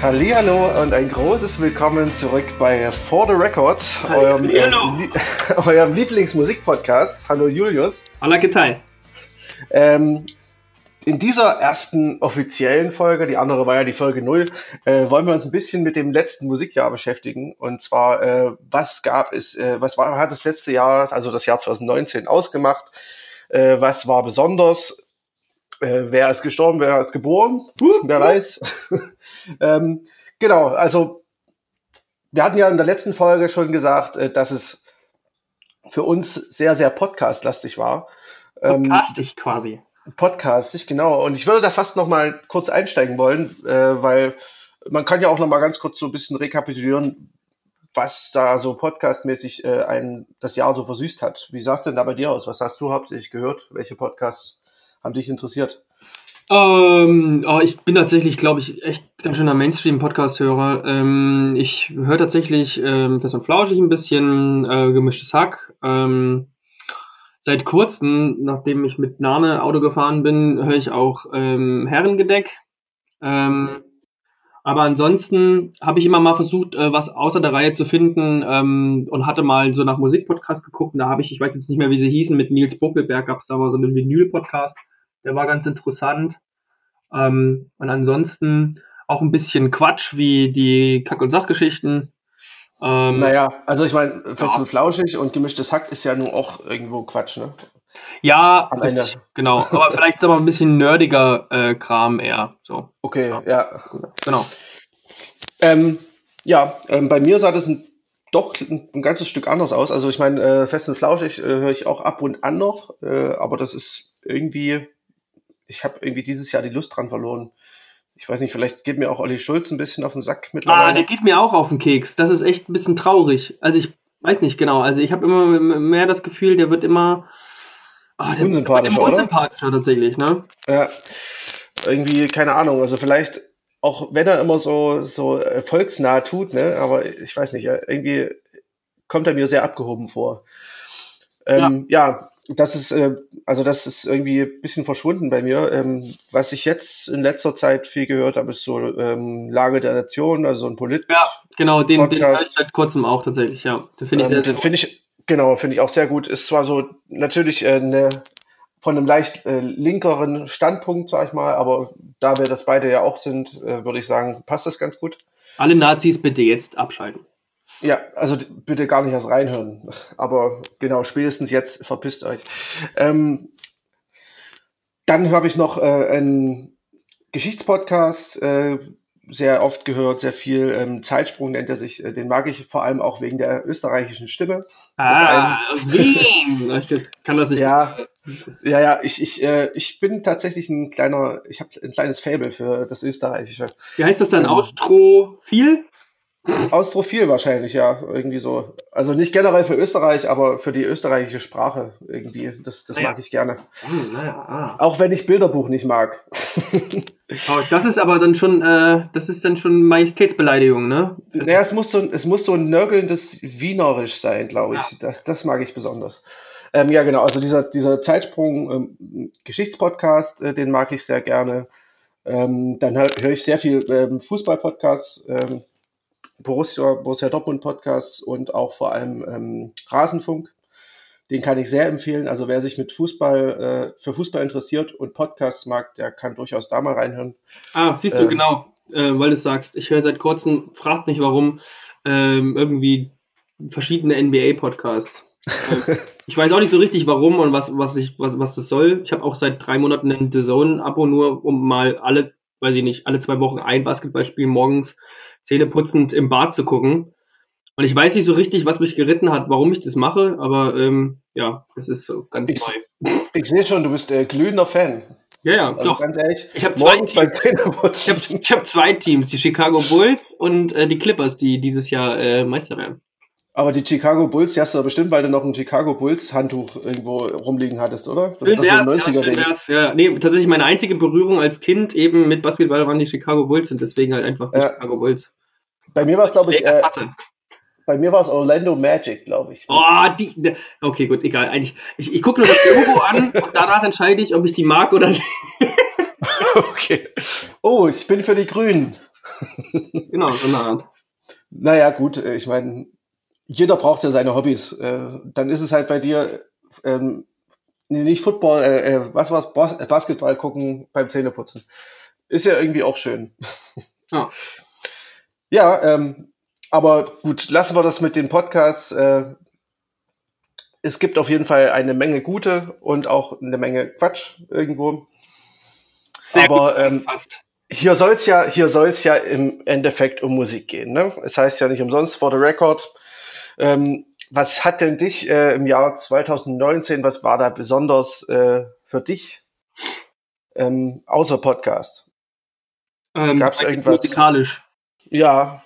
Hallihallo und ein großes Willkommen zurück bei For the Record, eurem, äh, Lie eurem Lieblingsmusikpodcast. Hallo Julius. Hallo Geteil. Ähm, in dieser ersten offiziellen Folge, die andere war ja die Folge 0, äh, wollen wir uns ein bisschen mit dem letzten Musikjahr beschäftigen. Und zwar, äh, was gab es, äh, was war, hat das letzte Jahr, also das Jahr 2019 ausgemacht? Äh, was war besonders? Äh, wer ist gestorben, wer ist geboren? wer weiß. ähm, genau, also wir hatten ja in der letzten Folge schon gesagt, äh, dass es für uns sehr, sehr podcastlastig war. Ähm, Podcastig quasi. Podcastig, genau. Und ich würde da fast noch mal kurz einsteigen wollen, äh, weil man kann ja auch noch mal ganz kurz so ein bisschen rekapitulieren, was da so podcastmäßig äh, ein, das Jahr so versüßt hat. Wie sah es denn da bei dir aus? Was hast du hauptsächlich gehört? Welche Podcasts haben dich interessiert? Ähm, oh, ich bin tatsächlich, glaube ich, echt ganz schöner Mainstream-Podcast-Hörer. Ähm, ich höre tatsächlich ähm, Fest und Flauschig ein bisschen, äh, gemischtes Hack. Ähm, seit kurzem, nachdem ich mit Nane Auto gefahren bin, höre ich auch ähm, Herrengedeck. Ähm, aber ansonsten habe ich immer mal versucht, äh, was außer der Reihe zu finden ähm, und hatte mal so nach Musikpodcast geguckt. Und da habe ich, ich weiß jetzt nicht mehr, wie sie hießen, mit Nils Buckelberg gab es da mal so einen Vinyl-Podcast. Der war ganz interessant. Ähm, und ansonsten auch ein bisschen Quatsch wie die Kack- und Sachgeschichten. Ähm, naja, also ich meine, fest ja. und flauschig und gemischtes Hack ist ja nun auch irgendwo Quatsch, ne? Ja, richtig, genau. Aber vielleicht ist aber ein bisschen nerdiger äh, Kram eher. So. Okay, ja. ja. Genau. Ähm, ja, ähm, bei mir sah das ein, doch ein, ein, ganzes Stück anders aus. Also ich meine, äh, fest und flauschig äh, höre ich auch ab und an noch, äh, aber das ist irgendwie, ich habe irgendwie dieses Jahr die Lust dran verloren. Ich weiß nicht, vielleicht geht mir auch Olli Schulz ein bisschen auf den Sack mittlerweile. Ah, der geht mir auch auf den Keks. Das ist echt ein bisschen traurig. Also ich weiß nicht genau. Also ich habe immer mehr das Gefühl, der wird immer Oh, der unsympathischer, wird unsympathischer tatsächlich, ne? Ja. Irgendwie, keine Ahnung, also vielleicht, auch wenn er immer so, so volksnah tut, ne, aber ich weiß nicht, irgendwie kommt er mir sehr abgehoben vor. Ähm, ja. ja. Das ist, äh, also das ist irgendwie ein bisschen verschwunden bei mir. Ähm, was ich jetzt in letzter Zeit viel gehört habe, ist so ähm, Lage der Nation, also ein Polit. Ja, genau, den, den höre ich seit kurzem auch tatsächlich, ja. Den finde ich sehr, ähm, sehr Finde ich, Genau, finde ich auch sehr gut. Ist zwar so natürlich äh, eine, von einem leicht äh, linkeren Standpunkt, sag ich mal, aber da wir das beide ja auch sind, äh, würde ich sagen, passt das ganz gut. Alle Nazis bitte jetzt abschalten. Ja, also bitte gar nicht erst reinhören. Aber genau, spätestens jetzt verpisst euch. Ähm, dann habe ich noch äh, einen Geschichtspodcast, äh, sehr oft gehört, sehr viel. Ähm, Zeitsprung nennt er sich. Äh, den mag ich vor allem auch wegen der österreichischen Stimme. Ah, aus Wien! ich kann das nicht. Ja, ja, ja. Ich, ich, äh, ich bin tatsächlich ein kleiner, ich habe ein kleines Fable für das Österreichische. Wie heißt das dann? Ähm, Austrophil? Austrophil wahrscheinlich, ja, irgendwie so. Also nicht generell für Österreich, aber für die österreichische Sprache irgendwie. Das, das naja. mag ich gerne. Hm, naja, ah. Auch wenn ich Bilderbuch nicht mag. oh, das ist aber dann schon, äh, das ist dann schon Majestätsbeleidigung, ne? Naja, es muss so, es muss so ein nörgelndes Wienerisch sein, glaube ich. Ja. Das, das mag ich besonders. Ähm, ja, genau. Also dieser, dieser Zeitsprung ähm, Geschichtspodcast, äh, den mag ich sehr gerne. Ähm, dann höre hör ich sehr viel ähm, Fußball-Podcasts. Ähm, Borussia, Borussia Dortmund Podcasts und auch vor allem ähm, Rasenfunk. Den kann ich sehr empfehlen. Also wer sich mit Fußball, äh, für Fußball interessiert und Podcasts mag, der kann durchaus da mal reinhören. Ah, siehst du, ähm, genau, äh, weil du sagst, ich höre seit kurzem, fragt mich warum, ähm, irgendwie verschiedene NBA-Podcasts. äh, ich weiß auch nicht so richtig, warum und was, was, ich, was, was das soll. Ich habe auch seit drei Monaten ein The Zone-Abo, nur um mal alle, weiß ich nicht, alle zwei Wochen ein Basketballspiel morgens zähneputzend im Bad zu gucken. Und ich weiß nicht so richtig, was mich geritten hat, warum ich das mache, aber ähm, ja, das ist so ganz ich, neu. Ich sehe schon, du bist äh, glühender Fan. Ja, ja, also doch. Ganz ehrlich, ich habe zwei Teams. Ich habe hab zwei Teams, die Chicago Bulls und äh, die Clippers, die dieses Jahr äh, Meister werden. Aber die Chicago Bulls, die hast du bestimmt, weil du noch ein Chicago Bulls Handtuch irgendwo rumliegen hattest, oder? Das schön wär's, ja, schön wär's, ja. Nee, tatsächlich meine einzige Berührung als Kind eben mit Basketball waren die Chicago Bulls und deswegen halt einfach die ja. Chicago Bulls. Bei mir war es, glaube ich, äh, bei mir war es Orlando Magic, glaube ich. Oh, die, okay, gut, egal. Eigentlich, ich, ich gucke nur das Logo an und danach entscheide ich, ob ich die mag oder nicht. okay. Oh, ich bin für die Grünen. genau, Art. Naja, gut, äh, ich meine, jeder braucht ja seine Hobbys. Äh, dann ist es halt bei dir ähm, nicht Football, äh, äh was war's, Bas Basketball gucken beim Zähneputzen. Ist ja irgendwie auch schön. Ja, ja ähm, aber gut, lassen wir das mit den Podcasts. Äh, es gibt auf jeden Fall eine Menge gute und auch eine Menge Quatsch irgendwo. Sehr aber gut ähm, hier soll es ja, hier soll's ja im Endeffekt um Musik gehen. Ne? Es heißt ja nicht umsonst for the record. Ähm, was hat denn dich äh, im Jahr 2019, was war da besonders äh, für dich ähm, außer Podcast? Ähm, Gab es irgendwas? Musikalisch. Ja.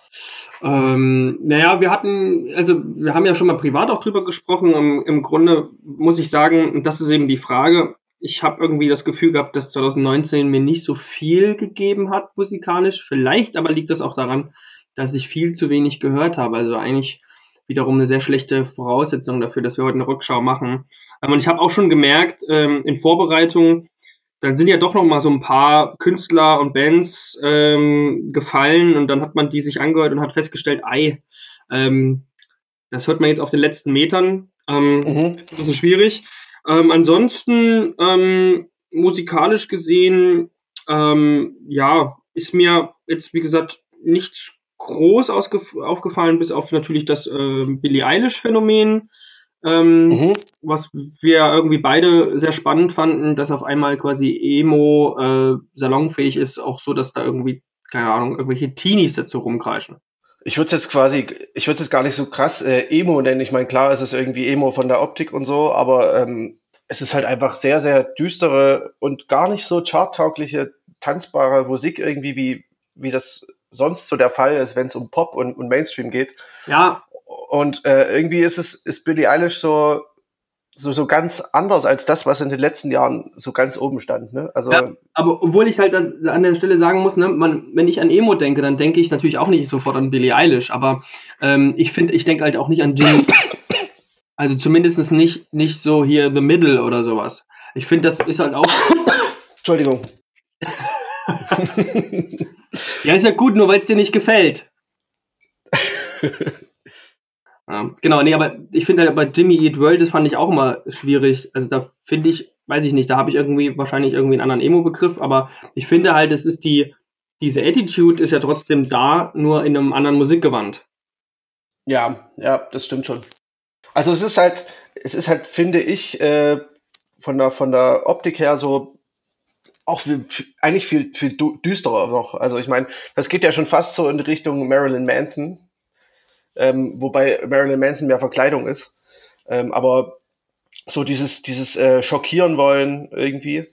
Ähm, naja, wir hatten, also wir haben ja schon mal privat auch drüber gesprochen. Im, im Grunde muss ich sagen, das ist eben die Frage. Ich habe irgendwie das Gefühl gehabt, dass 2019 mir nicht so viel gegeben hat musikalisch. Vielleicht aber liegt das auch daran, dass ich viel zu wenig gehört habe. Also eigentlich wiederum eine sehr schlechte Voraussetzung dafür, dass wir heute eine Rückschau machen. Ähm, und ich habe auch schon gemerkt ähm, in Vorbereitung, dann sind ja doch noch mal so ein paar Künstler und Bands ähm, gefallen und dann hat man die sich angehört und hat festgestellt, ei, das hört man jetzt auf den letzten Metern. Mhm. Ist ein bisschen schwierig. Ansonsten musikalisch gesehen, ja, ist mir jetzt wie gesagt nichts groß aufgefallen, bis auf natürlich das äh, Billie Eilish-Phänomen ähm, mhm. was wir irgendwie beide sehr spannend fanden, dass auf einmal quasi Emo äh, salonfähig ist, auch so, dass da irgendwie, keine Ahnung, irgendwelche Teenies dazu rumkreischen. Ich würde jetzt quasi, ich würde es gar nicht so krass äh, Emo nennen. Ich meine, klar, es ist irgendwie Emo von der Optik und so, aber ähm, es ist halt einfach sehr, sehr düstere und gar nicht so charttaugliche, tanzbare Musik irgendwie, wie, wie das sonst so der Fall ist, wenn es um Pop und, und Mainstream geht. Ja, und äh, irgendwie ist es, ist Billie Eilish so, so, so ganz anders als das, was in den letzten Jahren so ganz oben stand. Ne? Also, ja, aber obwohl ich halt an der Stelle sagen muss, ne, man, wenn ich an Emo denke, dann denke ich natürlich auch nicht sofort an Billie Eilish, aber ähm, ich finde, ich denke halt auch nicht an Jimmy. Also zumindest nicht, nicht so hier The Middle oder sowas. Ich finde, das ist halt auch. Entschuldigung. ja, ist ja gut, nur weil es dir nicht gefällt. Genau, nee, aber ich finde halt bei Jimmy Eat World, das fand ich auch immer schwierig. Also da finde ich, weiß ich nicht, da habe ich irgendwie wahrscheinlich irgendwie einen anderen Emo-Begriff, aber ich finde halt, es ist die, diese Attitude ist ja trotzdem da, nur in einem anderen Musikgewand. Ja, ja, das stimmt schon. Also es ist halt, es ist halt, finde ich, äh, von der von der Optik her so auch viel, eigentlich viel, viel düsterer noch. Also ich meine, das geht ja schon fast so in Richtung Marilyn Manson, ähm, wobei Marilyn Manson mehr Verkleidung ist. Ähm, aber so dieses, dieses äh, Schockieren wollen irgendwie.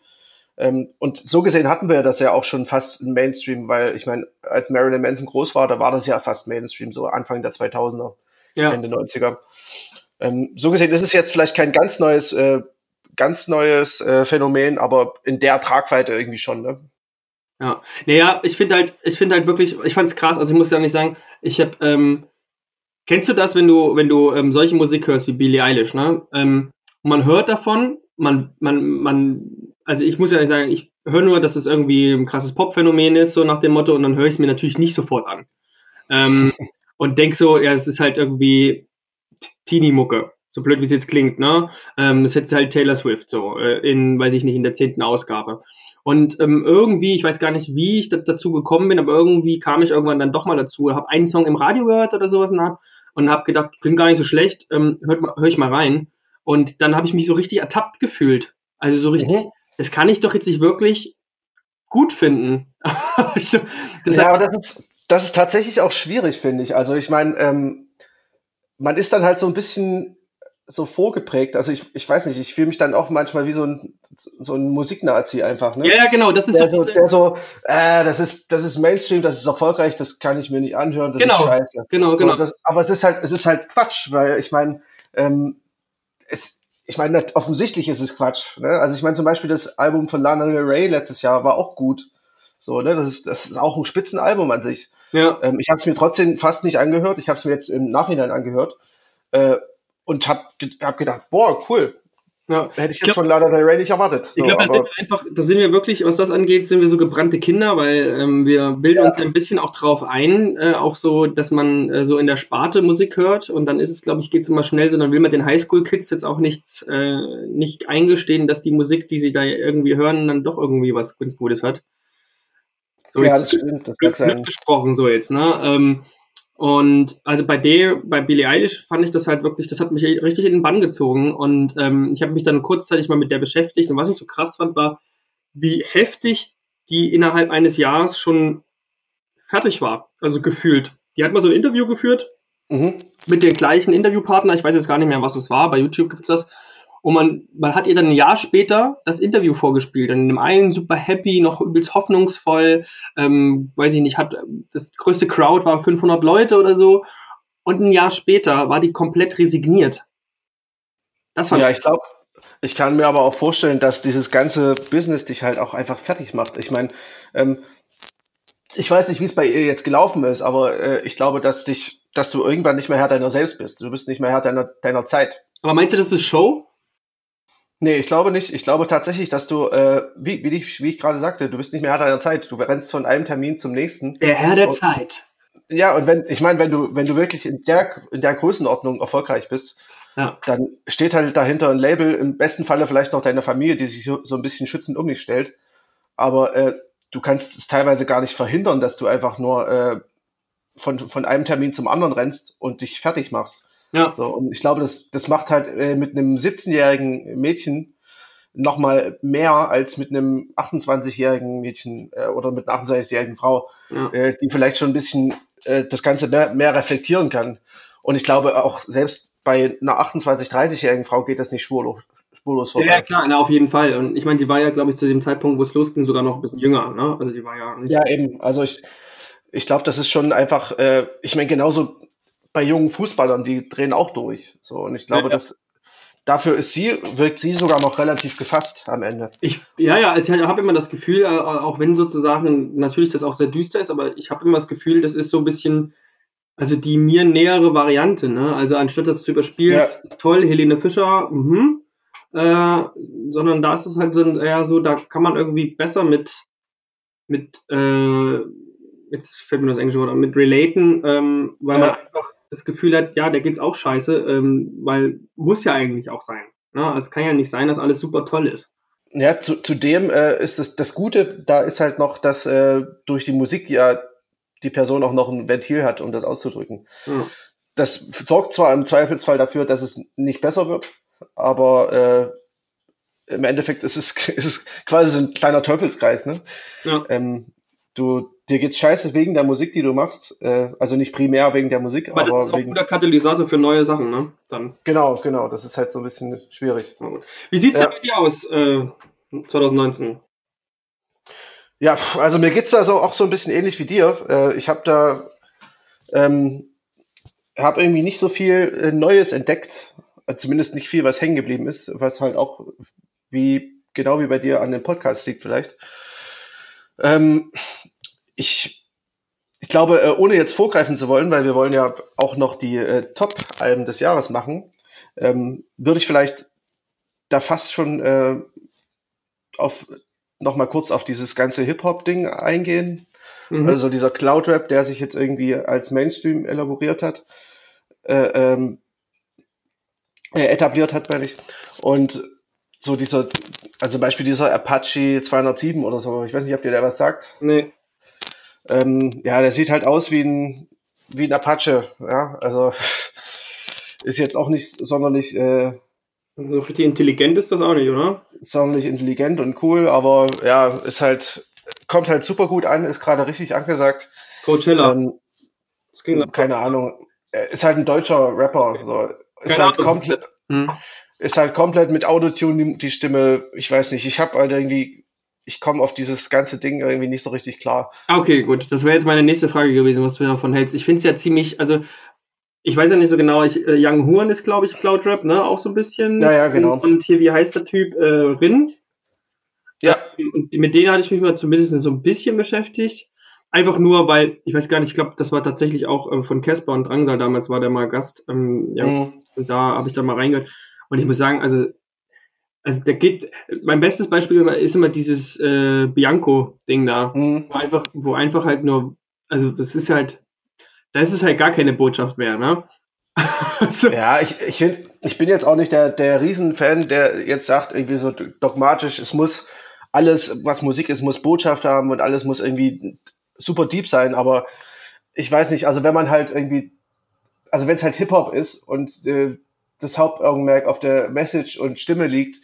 Ähm, und so gesehen hatten wir das ja auch schon fast im Mainstream, weil ich meine, als Marilyn Manson groß war, da war das ja fast Mainstream, so Anfang der 2000er, ja. Ende 90er. Ähm, so gesehen ist es jetzt vielleicht kein ganz neues, äh, ganz neues äh, Phänomen, aber in der Tragweite irgendwie schon, ne? Ja, naja, ich finde halt, ich finde halt wirklich, ich fand es krass, also ich muss ja nicht sagen, ich habe ähm, Kennst du das, wenn du, wenn du ähm, solche Musik hörst wie Billie Eilish, ne? Ähm, man hört davon, man, man, man, also ich muss ja nicht sagen, ich höre nur, dass es das irgendwie ein krasses Pop-Phänomen ist, so nach dem Motto, und dann höre ich es mir natürlich nicht sofort an. Ähm, und denk so, ja, es ist halt irgendwie Teenie-Mucke. So blöd, wie es jetzt klingt, ne? Ähm, das ist jetzt halt Taylor Swift, so, äh, in, weiß ich nicht, in der zehnten Ausgabe. Und ähm, irgendwie, ich weiß gar nicht, wie ich dazu gekommen bin, aber irgendwie kam ich irgendwann dann doch mal dazu, habe einen Song im Radio gehört oder sowas und hab und habe gedacht, klingt gar nicht so schlecht, ähm, mal, hör ich mal rein. Und dann habe ich mich so richtig ertappt gefühlt. Also so richtig, mhm. das kann ich doch jetzt nicht wirklich gut finden. also, ja, aber das ist, das ist tatsächlich auch schwierig, finde ich. Also ich meine, ähm, man ist dann halt so ein bisschen so vorgeprägt. Also ich, ich weiß nicht, ich fühle mich dann auch manchmal wie so ein, so ein Musiknazi einfach. Ne? Ja, ja, genau. Das ist der so, der so äh, das ist, das ist Mainstream, das ist erfolgreich, das kann ich mir nicht anhören, das genau, ist scheiße. Genau, so, genau. Das, aber es ist halt, es ist halt Quatsch, weil ich meine, ähm, es, ich meine, offensichtlich ist es Quatsch. Ne? Also ich meine zum Beispiel das Album von Lana Del Rey letztes Jahr war auch gut. So, ne, das ist, das ist auch ein Spitzenalbum an sich. Ja. Ähm, ich habe es mir trotzdem fast nicht angehört. Ich habe es mir jetzt im Nachhinein angehört. Äh, und hab, hab gedacht, boah, cool. Ja. Hätte ich jetzt glaub, von Lana Del Rey nicht erwartet. So, ich glaube, da sind wir einfach, da sind wir wirklich, was das angeht, sind wir so gebrannte Kinder, weil ähm, wir bilden ja. uns ein bisschen auch drauf ein, äh, auch so, dass man äh, so in der Sparte Musik hört und dann ist es, glaube ich, geht es immer schnell, sondern will man den Highschool-Kids jetzt auch nichts, äh, nicht eingestehen, dass die Musik, die sie da irgendwie hören, dann doch irgendwie was ganz Gutes hat. So ja, das stimmt. Das Glück, Glück gesprochen so jetzt, ne? Ähm, und also bei der, bei Billie Eilish fand ich das halt wirklich, das hat mich richtig in den Bann gezogen. Und ähm, ich habe mich dann kurzzeitig mal mit der beschäftigt. Und was ich so krass fand, war, wie heftig die innerhalb eines Jahres schon fertig war. Also gefühlt. Die hat mal so ein Interview geführt mhm. mit den gleichen Interviewpartner. Ich weiß jetzt gar nicht mehr, was es war. Bei YouTube gibt's das. Und man, man hat ihr dann ein Jahr später das Interview vorgespielt. Und in dem einen super happy, noch übelst hoffnungsvoll, ähm, weiß ich nicht, hat das größte Crowd war 500 Leute oder so. Und ein Jahr später war die komplett resigniert. Das war ja, ich glaube, ich kann mir aber auch vorstellen, dass dieses ganze Business dich halt auch einfach fertig macht. Ich meine, ähm, ich weiß nicht, wie es bei ihr jetzt gelaufen ist, aber äh, ich glaube, dass dich, dass du irgendwann nicht mehr Herr deiner selbst bist. Du bist nicht mehr Herr deiner, deiner Zeit. Aber meinst du, das ist Show? Nee, ich glaube nicht. Ich glaube tatsächlich, dass du, äh, wie, wie, ich, wie ich gerade sagte, du bist nicht mehr Herr deiner Zeit. Du rennst von einem Termin zum nächsten. Der Herr der und, Zeit. Ja, und wenn, ich meine, wenn du, wenn du wirklich in der, in der Größenordnung erfolgreich bist, ja. dann steht halt dahinter ein Label, im besten Falle vielleicht noch deine Familie, die sich so, so ein bisschen schützend um dich stellt. Aber äh, du kannst es teilweise gar nicht verhindern, dass du einfach nur äh, von, von einem Termin zum anderen rennst und dich fertig machst. Ja. So, und ich glaube, das, das macht halt äh, mit einem 17-jährigen Mädchen noch mal mehr als mit einem 28-jährigen Mädchen äh, oder mit einer 28-jährigen Frau, ja. äh, die vielleicht schon ein bisschen äh, das Ganze mehr, mehr reflektieren kann. Und ich glaube auch selbst bei einer 28, 30-jährigen Frau geht das nicht spurlos, spurlos vorbei. Ja, klar, na, auf jeden Fall. Und ich meine, die war ja, glaube ich, zu dem Zeitpunkt, wo es losging, sogar noch ein bisschen jünger. Ne? Also die war ja nicht. Ja, eben. Also ich, ich glaube, das ist schon einfach, äh, ich meine, genauso bei jungen Fußballern, die drehen auch durch. So, und ich glaube, ja, ja. dass dafür ist sie, wirkt sie sogar noch relativ gefasst am Ende. Ich, ja, ja, also ich habe immer das Gefühl, äh, auch wenn sozusagen natürlich das auch sehr düster ist, aber ich habe immer das Gefühl, das ist so ein bisschen, also die mir nähere Variante, ne? Also anstatt das zu überspielen, ja. toll, Helene Fischer, mhm, äh, sondern da ist es halt so, eher so, da kann man irgendwie besser mit, mit, äh, jetzt fällt mir das englische Wort an, mit relaten, ähm, weil ja. man einfach das Gefühl hat, ja, der geht's auch scheiße, ähm, weil muss ja eigentlich auch sein. Ne? Es kann ja nicht sein, dass alles super toll ist. Ja, zu, zudem äh, ist das, das Gute, da ist halt noch, dass äh, durch die Musik ja die Person auch noch ein Ventil hat, um das auszudrücken. Ja. Das sorgt zwar im Zweifelsfall dafür, dass es nicht besser wird, aber äh, im Endeffekt ist es, ist es quasi so ein kleiner Teufelskreis. Ne? Ja. Ähm, du, dir geht's scheiße wegen der Musik, die du machst. Äh, also nicht primär wegen der Musik, aber, aber das ist auch wegen. ein guter Katalysator für neue Sachen, ne? Dann. Genau, genau. Das ist halt so ein bisschen schwierig. Wie sieht's ja. denn bei dir aus, äh, 2019? Ja, also mir geht's da so auch so ein bisschen ähnlich wie dir. Äh, ich habe da ähm, habe irgendwie nicht so viel äh, Neues entdeckt, äh, zumindest nicht viel, was hängen geblieben ist, was halt auch wie genau wie bei dir an dem Podcast liegt vielleicht. Ähm, ich, ich glaube, äh, ohne jetzt vorgreifen zu wollen, weil wir wollen ja auch noch die äh, Top-Alben des Jahres machen, ähm, würde ich vielleicht da fast schon äh, auf noch mal kurz auf dieses ganze Hip-Hop-Ding eingehen. Mhm. Also dieser Cloud-Rap, der sich jetzt irgendwie als Mainstream elaboriert hat, äh, ähm, äh, etabliert hat, meine ich. Und so dieser, also zum Beispiel dieser Apache 207 oder so, ich weiß nicht, ob dir der was sagt. Nee. Ähm, ja, der sieht halt aus wie ein, wie ein Apache, ja, also ist jetzt auch nicht sonderlich, äh, so richtig intelligent ist das auch nicht, oder? Sonderlich intelligent und cool, aber ja, ist halt, kommt halt super gut an, ist gerade richtig angesagt. Coachella. Ähm, das ging keine Ahnung. Ist halt ein deutscher Rapper, so. Ist keine halt Ahnung. komplett. Hm ist halt komplett mit Autotune die, die Stimme. Ich weiß nicht, ich habe halt irgendwie, ich komme auf dieses ganze Ding irgendwie nicht so richtig klar. Okay, gut. Das wäre jetzt meine nächste Frage gewesen, was du davon hältst. Ich finde es ja ziemlich, also ich weiß ja nicht so genau, ich, äh, Young Huan ist, glaube ich, Cloud Rap, ne? Auch so ein bisschen. Ja, ja, genau. Und, und hier, wie heißt der Typ? Äh, Rin. Ja. Und mit denen hatte ich mich mal zumindest so ein bisschen beschäftigt. Einfach nur, weil, ich weiß gar nicht, ich glaube, das war tatsächlich auch ähm, von Casper und Drangsal, damals war der mal Gast. Ähm, ja, mhm. Und da habe ich da mal reingehört. Und ich muss sagen, also Also da geht, mein bestes Beispiel ist immer dieses äh, Bianco-Ding da, Mhm. wo einfach, wo einfach halt nur, also das ist halt, da ist es halt gar keine Botschaft mehr, ne? also, Ja, ich, ich, find, ich bin jetzt auch nicht der, der Riesenfan, der jetzt sagt, irgendwie so dogmatisch, es muss alles, was Musik ist, muss Botschaft haben und alles muss irgendwie super deep sein, aber ich weiß nicht, also wenn man halt irgendwie, also wenn es halt Hip-Hop ist und äh, das Hauptaugenmerk auf der Message und Stimme liegt,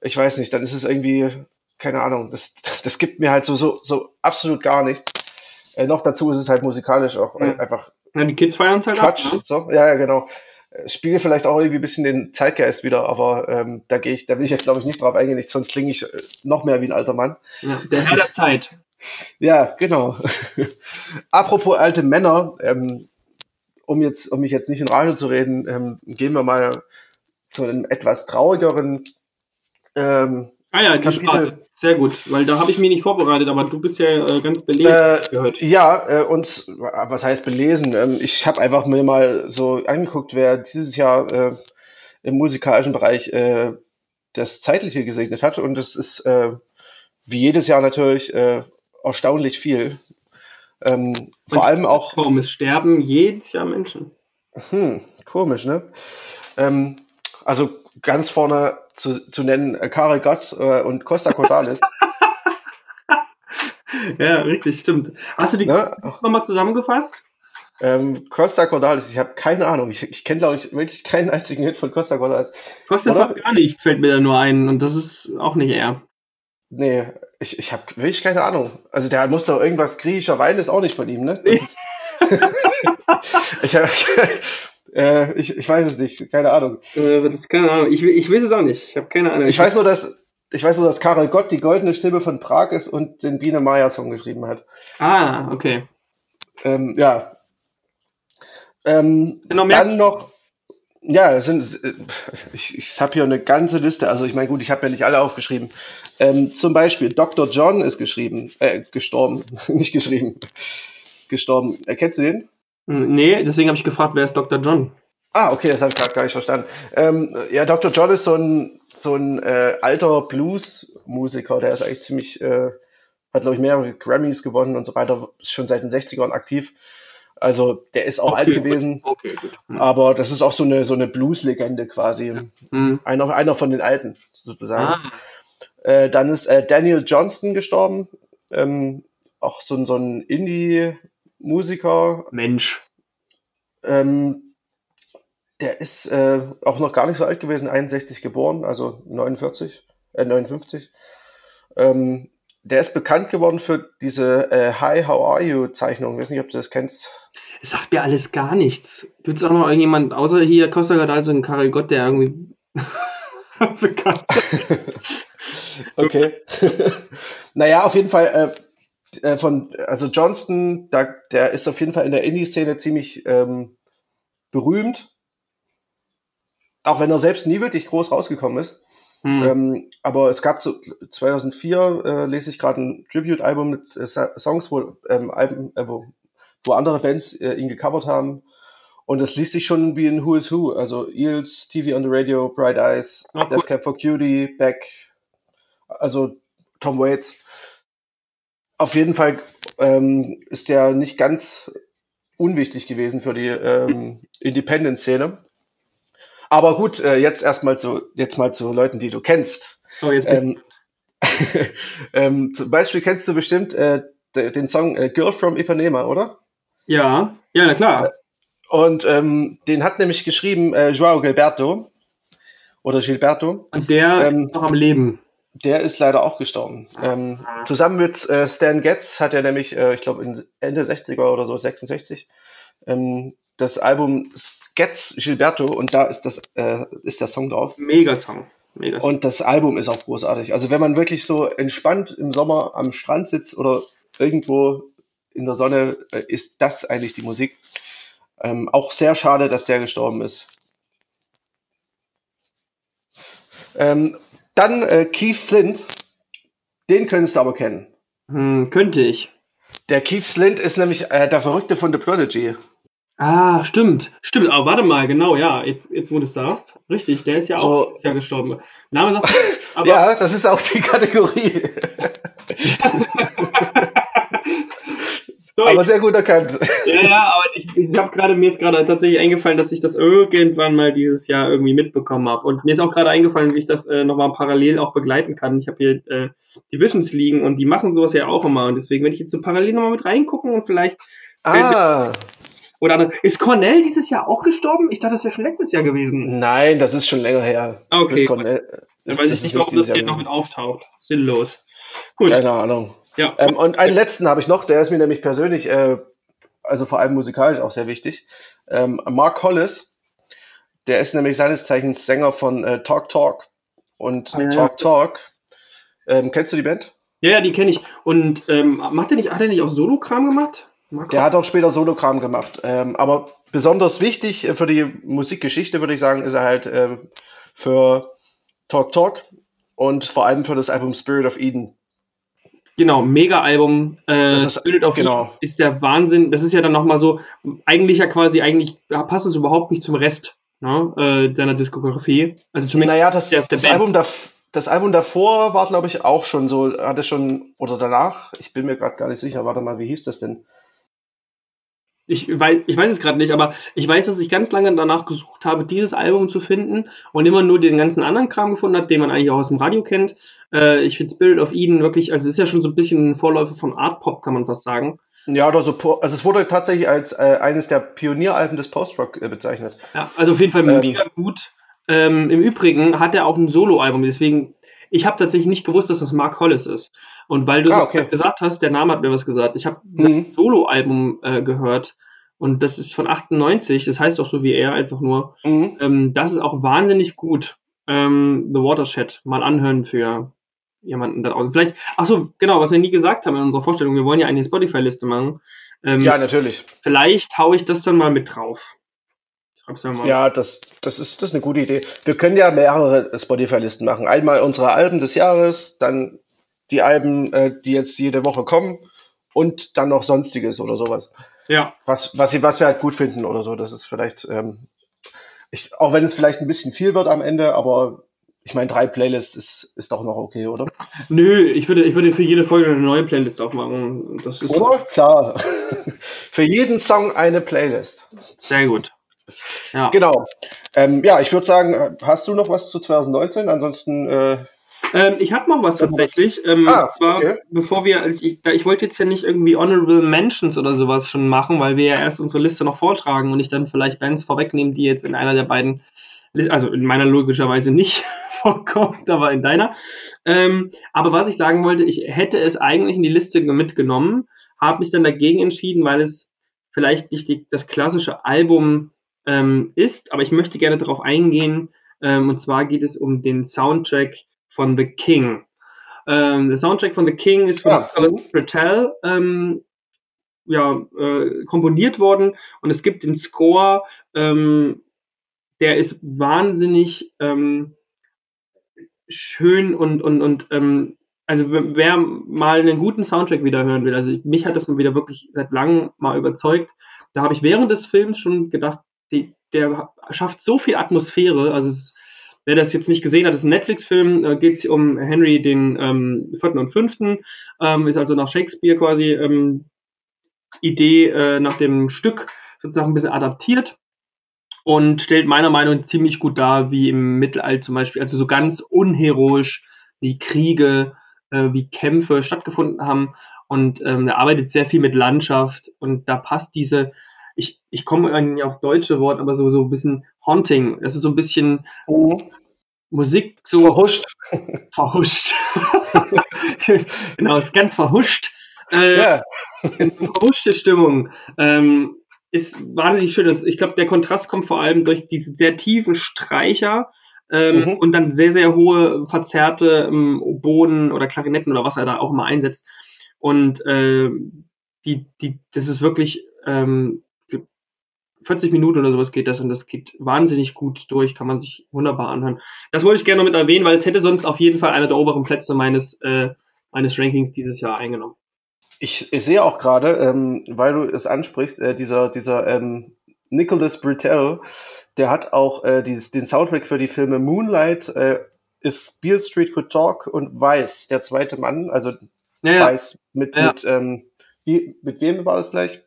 ich weiß nicht, dann ist es irgendwie, keine Ahnung, das, das gibt mir halt so, so, so absolut gar nichts. Äh, noch dazu ist es halt musikalisch auch Ja. einfach ja, die Kids feiern es halt Quatsch. ab, ne? So, ja, ja, genau. Äh, Spiegelt vielleicht auch irgendwie ein bisschen den Zeitgeist wieder, aber ähm, da gehe ich, da will ich jetzt glaube ich nicht drauf eingehen, sonst klinge ich äh, noch mehr wie ein alter Mann. Ja, der Herr der Zeit. Ja, genau. Apropos alte Männer, ähm, um jetzt, um mich jetzt nicht in Rage zu reden, ähm, gehen wir mal zu einem etwas traurigeren. Ähm, Ah ja, die Kapitel- Sparte. Sehr gut, weil da habe ich mich nicht vorbereitet, aber du bist ja äh, ganz belegt äh, gehört. ja, äh, und was heißt belesen? Ähm, ich habe einfach mir mal so angeguckt, wer dieses Jahr äh, im musikalischen Bereich äh, das Zeitliche gesegnet hat. Und es ist äh, wie jedes Jahr natürlich äh, erstaunlich viel. Ähm, vor allem auch Warum es sterben jedes Jahr Menschen? Hm, komisch, ne? Ähm, also ganz vorne zu, zu nennen äh, Karel Gott äh, und Costa Cordalis. Ja, richtig, stimmt. Hast du die Ne? nochmal zusammengefasst? ähm, Costa Cordalis, ich habe keine Ahnung. Ich, ich kenne, glaube ich, wirklich keinen einzigen Hit von Costa Cordalis. Oder? fast gar nichts, fällt mir da nur ein. Und das ist auch nicht er. Nee, ich, ich habe wirklich keine Ahnung. Also der muss doch irgendwas griechischer Wein ist auch nicht von ihm, ne? Ist, ich, hab, äh, ich, ich weiß es nicht, keine Ahnung. Äh, das keine Ahnung. Ich, ich weiß es auch nicht. Ich habe keine Ahnung. Ich weiß nur, dass ich weiß nur, dass Karel Gott die goldene Stimme von Prag ist und den Biene Maya Song geschrieben hat. Ah, okay. Ähm, ja. Ähm, noch dann noch, ja, es sind, äh, ich, ich habe hier eine ganze Liste, also ich meine, gut, ich habe ja nicht alle aufgeschrieben. Ähm, zum Beispiel Dr. John ist geschrieben, äh, gestorben, nicht geschrieben, gestorben. Erkennst du den? Hm, Nee, deswegen habe ich gefragt, wer ist Dr. John? Ah, okay, das habe ich gerade gar nicht verstanden. Ähm, ja, Dr. John ist so ein, so ein äh, alter Blues-Musiker, der ist eigentlich ziemlich, äh, hat, glaube ich, mehrere Grammys gewonnen und so weiter, ist schon seit den 60ern aktiv. Also der ist auch alt Okay, gewesen. Gut. Okay, gut. Hm. Aber das ist auch so eine, so eine Blues-Legende quasi. Hm. Einer, einer von den Alten, sozusagen. Ah, Äh, dann ist äh, Daniel Johnston gestorben. Ähm, auch so, ein- so ein Indie-Musiker. Mensch. Ähm, der ist äh, auch noch gar nicht so alt gewesen, 61 geboren, also 49, äh, 59. Ähm, der ist bekannt geworden für diese äh, Hi, how are you Zeichnung. Ich weiß nicht, ob du das kennst. Es sagt mir alles gar nichts. Gibt es auch noch irgendjemand, außer hier Costa Gardalso und Karel Gott, der irgendwie bekannt Okay. naja, auf jeden Fall äh, äh, von, also Johnston, da, der ist auf jeden Fall in der Indie-Szene ziemlich ähm, berühmt. Auch wenn er selbst nie wirklich groß rausgekommen ist. Hm. Ähm, aber es gab so 2004 äh, lese ich gerade ein Tribute-Album mit äh, Songs, wo, ähm, Alben, äh, wo, wo andere Bands äh, ihn gecovert haben. Und das liest sich schon wie ein Who is Who. Also Eels, TV on the Radio, Bright Eyes, Ah, cool. Death Cab for Cutie, Beck, also Tom Waits. Auf jeden Fall ähm, ist der nicht ganz unwichtig gewesen für die ähm, Independent-Szene. Aber gut, äh, jetzt erstmal zu, jetzt mal zu Leuten, die du kennst. oh, jetzt. Ähm, ähm, zum Beispiel kennst du bestimmt äh, de- den Song äh, Girl from Ipanema, oder? ja, ja, na klar. Und ähm, den hat nämlich geschrieben äh, Joao Gilberto oder Gilberto. Und der ähm, ist noch am Leben. Der ist leider auch gestorben. Ähm, zusammen mit äh, Stan Getz hat er nämlich, äh, ich glaube, Ende 60er oder so, 66, ähm, das Album Getz Gilberto und da ist, das, äh, ist der Song drauf. Mega-Song. Mega-Song. Und das Album ist auch großartig. Also wenn man wirklich so entspannt im Sommer am Strand sitzt oder irgendwo in der Sonne, äh, ist das eigentlich die Musik. Ähm, auch sehr schade, dass der gestorben ist. Ähm, dann äh, Keith Flint. Den könntest du aber kennen. Hm, könnte ich. Der Keith Flint ist nämlich äh, der Verrückte von The Prodigy. Ah, stimmt. Stimmt. Aber warte mal, genau, ja. Jetzt, jetzt wo du es sagst. Richtig, der ist ja So. auch Jahr gestorben. Name sagt. Aber ja, das ist auch die Kategorie. so, Aber sehr gut erkannt. Ja, ja, aber ich, ich habe gerade, mir ist gerade tatsächlich eingefallen, dass ich das irgendwann mal dieses Jahr irgendwie mitbekommen habe. Und mir ist auch gerade eingefallen, wie ich das äh, nochmal parallel auch begleiten kann. Ich habe hier äh, Divisions liegen und die machen sowas ja auch immer. Und deswegen werde ich jetzt so parallel nochmal mit reingucken und vielleicht. Ah, Oder andere- ist Cornell dieses Jahr auch gestorben? Ich dachte, das wäre schon letztes Jahr gewesen. nein, das ist schon länger her. Okay, gut. kommt, äh, Dann weiß ich nicht, warum das hier noch mit auftaucht. Sinnlos. Gut. Keine Ahnung. Ja. Ähm, und einen letzten habe ich noch, der ist mir nämlich persönlich, äh, also vor allem musikalisch auch sehr wichtig. Ähm, Mark Hollis, der ist nämlich seines Zeichens Sänger von äh, Talk Talk. Und Ah, ja. Talk Talk, ähm, kennst du die Band? ja, ja, die kenne ich. Und ähm, macht er nicht, hat er nicht auch Solo-Kram gemacht? Der hat auch später Solokram gemacht. Ähm, aber besonders wichtig äh, für die Musikgeschichte, würde ich sagen, ist er halt äh, für Talk Talk und vor allem für das Album Spirit of Eden. Genau, Mega-Album. Äh, Das ist- Spirit of genau. Eve ist der Wahnsinn. Das ist ja dann nochmal so, eigentlich ja quasi, eigentlich passt es überhaupt nicht zum Rest ne, äh, seiner Diskografie. Also zumindest Naja, das, der- der das. Album dav- das Album davor war, glaube ich, auch schon so, hatte schon, oder danach, ich bin mir gerade gar nicht sicher, warte mal, wie hieß das denn? Ich weiß, ich weiß es gerade nicht, aber ich weiß, dass ich ganz lange danach gesucht habe, dieses Album zu finden und immer nur den ganzen anderen Kram gefunden habe, den man eigentlich auch aus dem Radio kennt. Äh, ich finde Spirit of Eden wirklich, also es ist ja schon so ein bisschen ein Vorläufer von Art Pop, kann man fast sagen. Ja, oder so, also es wurde tatsächlich als äh, eines der Pionieralben des Post-Rock äh, bezeichnet. Ja, also auf jeden Fall Ähm. mega gut. Ähm, Im Übrigen hat er auch ein Soloalbum, deswegen, ich habe tatsächlich nicht gewusst, dass das Mark Hollis ist. Und weil du Ah, okay. gesagt hast, der Name hat mir was gesagt. Ich habe Mhm. sein Soloalbum äh, gehört und das ist von 98, das heißt auch so wie er, einfach nur. Mhm. Ähm, das ist auch wahnsinnig gut. Ähm, The Watershed mal anhören für jemanden da draußen. Vielleicht, ach so, genau, was wir nie gesagt haben in unserer Vorstellung, wir wollen ja eine Spotify-Liste machen. Ähm, Ja, natürlich. Vielleicht haue ich das dann mal mit drauf. Ich schreib's mir mal. Ja, das, das, ist, das ist eine gute Idee. Wir können ja mehrere Spotify-Listen machen. Einmal unsere Alben des Jahres, dann die Alben, äh, die jetzt jede Woche kommen und dann noch Sonstiges oder sowas. ja. Was, was, sie- was wir halt gut finden oder so. Das ist vielleicht, ähm, ich, auch wenn es vielleicht ein bisschen viel wird am Ende, aber ich meine, drei Playlists ist, ist doch noch okay, oder? Nö, ich würde, ich würde für jede Folge eine neue Playlist aufmachen. Das ist Oder? Klar. Für jeden Song eine Playlist. sehr gut. Ja. Genau. Ähm, ja, ich würde sagen, hast du noch was zu 2019? Ansonsten, äh, Ähm, ich habe noch was tatsächlich. Ähm, Ah, zwar, okay. bevor wir, also ich, ich wollte jetzt ja nicht irgendwie Honorable Mentions oder sowas schon machen, weil wir ja erst unsere Liste noch vortragen und ich dann vielleicht Bands vorwegnehmen, die jetzt in einer der beiden, also in meiner logischerweise nicht vorkommt, aber in deiner. Ähm, aber was ich sagen wollte, ich hätte es eigentlich in die Liste mitgenommen, habe mich dann dagegen entschieden, weil es vielleicht nicht die, das klassische Album ähm, ist, aber ich möchte gerne darauf eingehen. Ähm, und zwar geht es um den Soundtrack von The King. Ähm, der Soundtrack von The King ist von Ah, Nicholas Britell ja, äh, komponiert worden und es gibt den Score, ähm, der ist wahnsinnig ähm, schön und, und, und ähm, also wer- wer mal einen guten Soundtrack wieder hören will, also mich hat das mal wieder wirklich seit langem mal überzeugt. Da habe ich während des Films schon gedacht, die, der schafft so viel Atmosphäre. Also es, wer das jetzt nicht gesehen hat, ist ein Netflix-Film, äh, geht es um Henry den ähm, vierten und fünften, ähm, ist also nach Shakespeare quasi ähm, Idee äh, nach dem Stück sozusagen ein bisschen adaptiert und stellt meiner Meinung nach ziemlich gut dar, wie im Mittelalter zum Beispiel, also so ganz unheroisch, wie Kriege, äh, wie Kämpfe stattgefunden haben. Und ähm, er arbeitet sehr viel mit Landschaft und da passt diese, ich, ich komme nicht aufs deutsche Wort, aber so, so ein bisschen Haunting. Das ist so ein bisschen Musik so verhuscht. verhuscht. genau, ist ganz verhuscht. Äh, Ja. ganz verhuschte Stimmung. Ähm, ist wahnsinnig schön. Das, ich glaube, der Kontrast kommt vor allem durch diese sehr tiefen Streicher ähm, Mhm. und dann sehr, sehr hohe, verzerrte ähm, Oboen oder Klarinetten oder was er da auch immer einsetzt. Und ähm, die, die, das ist wirklich ähm, 40 Minuten oder sowas geht das und das geht wahnsinnig gut durch, kann man sich wunderbar anhören. Das wollte ich gerne noch mit erwähnen, weil es hätte sonst auf jeden Fall einer der oberen Plätze meines, äh, meines Rankings dieses Jahr eingenommen. Ich, ich sehe auch gerade, ähm, weil du es ansprichst, äh, dieser, dieser ähm, Nicholas Britell, der hat auch äh, dieses, den Soundtrack für die Filme Moonlight, äh, If Beale Street Could Talk und Weiß, der zweite Mann, also ja, ja. Weiß mit, ja. mit, ähm, wie, mit wem war das gleich?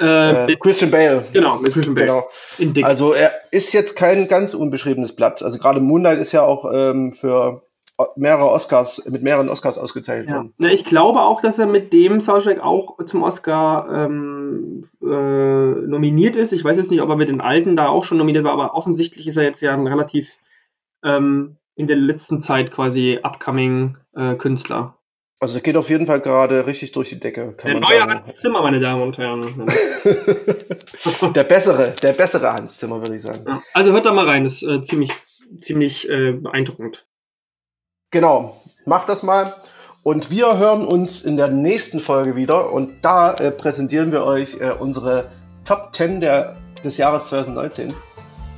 Äh, äh, Christian Bale. Genau, mit Christian Bale. Genau. Also er ist jetzt kein ganz unbeschriebenes Blatt. Also gerade Moonlight ist ja auch ähm, für mehrere Oscars, mit mehreren Oscars ausgezeichnet ja. worden. Ja, ich glaube auch, dass er mit dem Soundtrack auch zum Oscar ähm, äh, nominiert ist. Ich weiß jetzt nicht, ob er mit den alten da auch schon nominiert war, aber offensichtlich ist er jetzt ja ein relativ ähm, in der letzten Zeit quasi upcoming äh, Künstler. Also geht auf jeden Fall gerade richtig durch die Decke. der neue sagen. Hans Zimmer, meine Damen und Herren. der bessere, der bessere Hans Zimmer, würde ich sagen. Ja, also hört da mal rein, das ist äh, ziemlich, ziemlich äh, beeindruckend. Genau, macht das mal. Und wir hören uns in der nächsten Folge wieder und da äh, präsentieren wir euch äh, unsere Top 10 der, des Jahres 2019.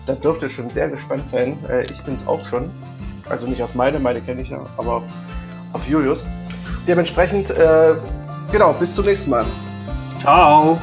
Da dürft ihr schon sehr gespannt sein. Äh, ich bin es auch schon. Also nicht auf meine, meine kenne ich ja, aber auf Julius. Dementsprechend, äh, genau, bis zum nächsten Mal. Ciao.